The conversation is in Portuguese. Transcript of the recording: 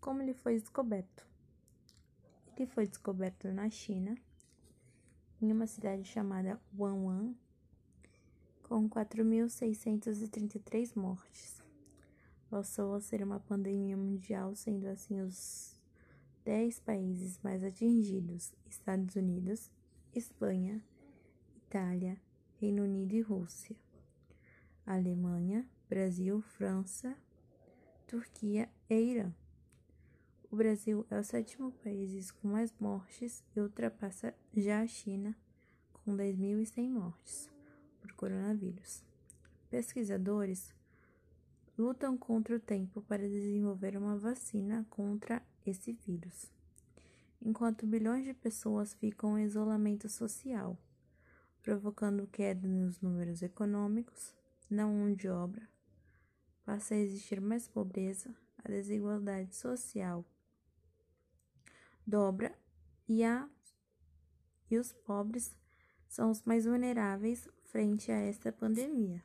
Como ele foi descoberto? Ele foi descoberto na China, em uma cidade chamada Wuhan, com 4.633 mortes. Passou a ser uma pandemia mundial, sendo assim os 10 países mais atingidos: Estados Unidos, Espanha, Itália, Reino Unido e Rússia. Alemanha, Brasil, França, Turquia e Irã. O Brasil é o sétimo país com mais mortes e ultrapassa já a China, com 10.100 mortes por coronavírus. Pesquisadores lutam contra o tempo para desenvolver uma vacina contra esse vírus, enquanto bilhões de pessoas ficam em isolamento social, provocando queda nos números econômicos, na mão de obra, passa a existir mais pobreza, a desigualdade social dobra e, a, e os pobres são os mais vulneráveis frente a esta pandemia.